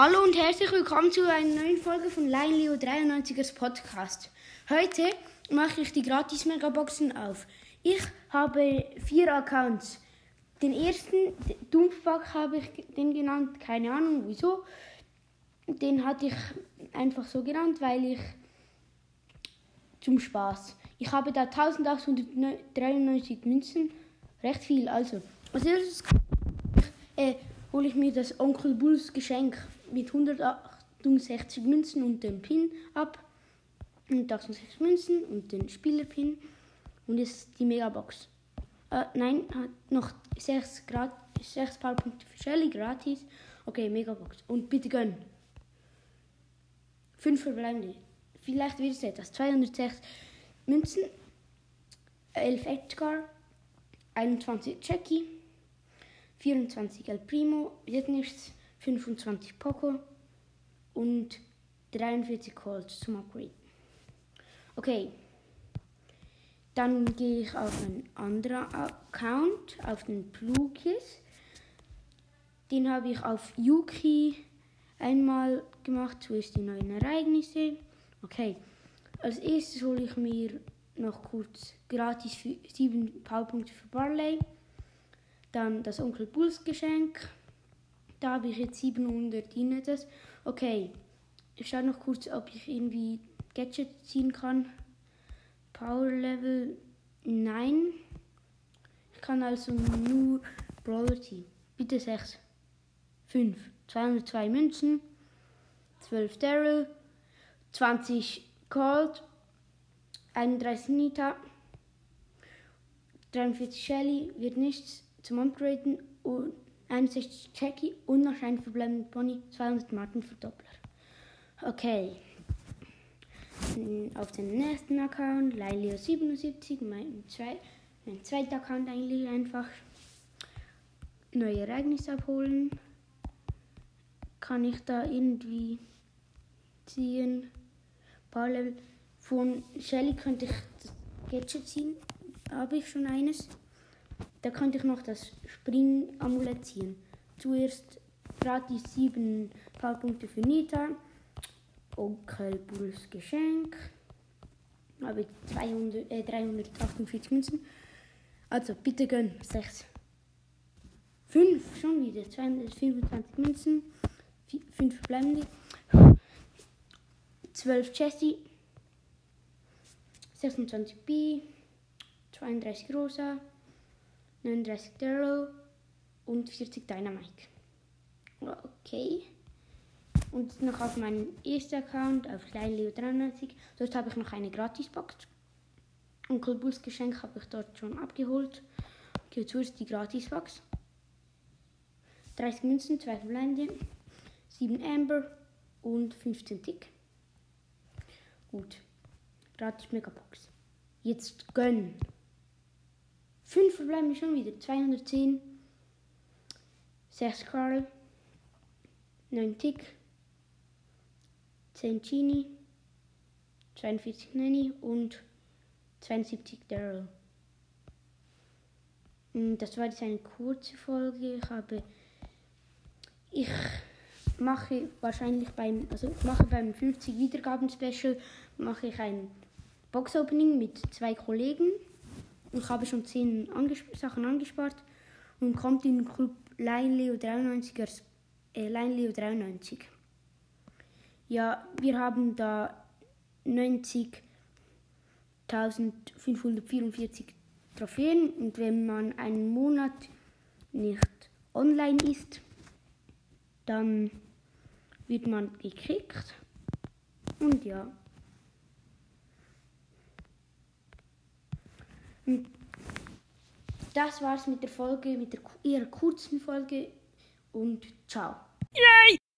Hallo und herzlich willkommen zu einer neuen Folge von Line Leo 93ers Podcast. Heute mache ich die gratis Megaboxen auf. Ich habe vier Accounts. Den ersten, Dumpfback habe ich den genannt, keine Ahnung wieso. Den hatte ich einfach so genannt, weil ich zum Spaß. Ich habe da 1893 Münzen, recht viel. Also, als erstes äh, hole ich mir das Onkel Bulls Geschenk mit 168 Münzen und dem Pin ab. 168 Münzen und den Spielerpin. Und jetzt die Megabox. Äh, nein, hat noch 6, Grad 6 Powerpunkte für Shelly gratis. Okay, Megabox. Und bitte gönn. 5 verbleibende. Vielleicht wird es etwas. 206 Münzen. 11 Edgar. 21 Jackie. 24 El Primo. Wird nichts. 25 Poco und 43 Calls zum Upgrade. Okay, dann gehe ich auf einen anderen Account, auf den Plugis. Den habe ich auf Yuki einmal gemacht. Wo ist die neuen Ereignisse? Okay, als erstes hole ich mir noch kurz gratis 7 Powerpunkte für Barley. Dann das Onkel Bulls Geschenk. Da habe ich jetzt 700 Dinetes. Okay, ich schaue noch kurz, ob ich irgendwie Gadget ziehen kann. Power Level, nein. Ich kann also nur Brawler ziehen. Bitte 6. 5. 202 Münzen. 12 Daryl. 20 Cold. 31 Nita. 43 Shelly. Wird nichts zum Upgraden. Und 61 Jackie und noch ein verbleibender Pony, 200 Marken Verdoppler. Okay. Auf den nächsten Account, Lailio77, mein, zwei, mein zweiter Account eigentlich einfach. Neue Ereignisse abholen. Kann ich da irgendwie ziehen? Paar. Von Shelly könnte ich das Gadget ziehen. Habe ich schon eines. Da könnte ich noch das Springamulett ziehen. Zuerst gratis 7 Fallpunkte für Nita. Onkel Bulls Geschenk. Habe 200, äh, 348 Münzen. Also bitte gönn. 6. 5 schon wieder. 225 Münzen. 5 verbleibende. 12 Jessie. 26 B. 32 Rosa. 39 Daryl und 40 Dynamite. Okay. Und noch auf meinem ersten Account, auf Kleinleo93, dort habe ich noch eine Gratisbox. Onkel Bulls Geschenk habe ich dort schon abgeholt. Okay, zuerst die Gratisbox. 30 Münzen, 2 Verbleibende, 7 Amber und 15 Tick. Gut. Gratis Megabox. Jetzt gönn. 5 verbleiben schon wieder. 210. 6 Carl. 9 Tick. 10 Genie. 42 Nanny und 72 Daryl. Das war jetzt eine kurze Folge. Ich habe. Ich mache wahrscheinlich beim. Also mache beim 50 Wiedergaben Special mache ich ein Box Opening mit zwei Kollegen. Ich habe schon 10 anges Sachen angespart und kommt in den Club Line Leo 93 äh, Line Leo 93. Ja, wir haben da 90.544 Trophäen und wenn man einen Monat nicht online ist, dann wird man gekickt. Und ja. Und das war's mit der Folge, mit der eher kurzen Folge und ciao. Yay!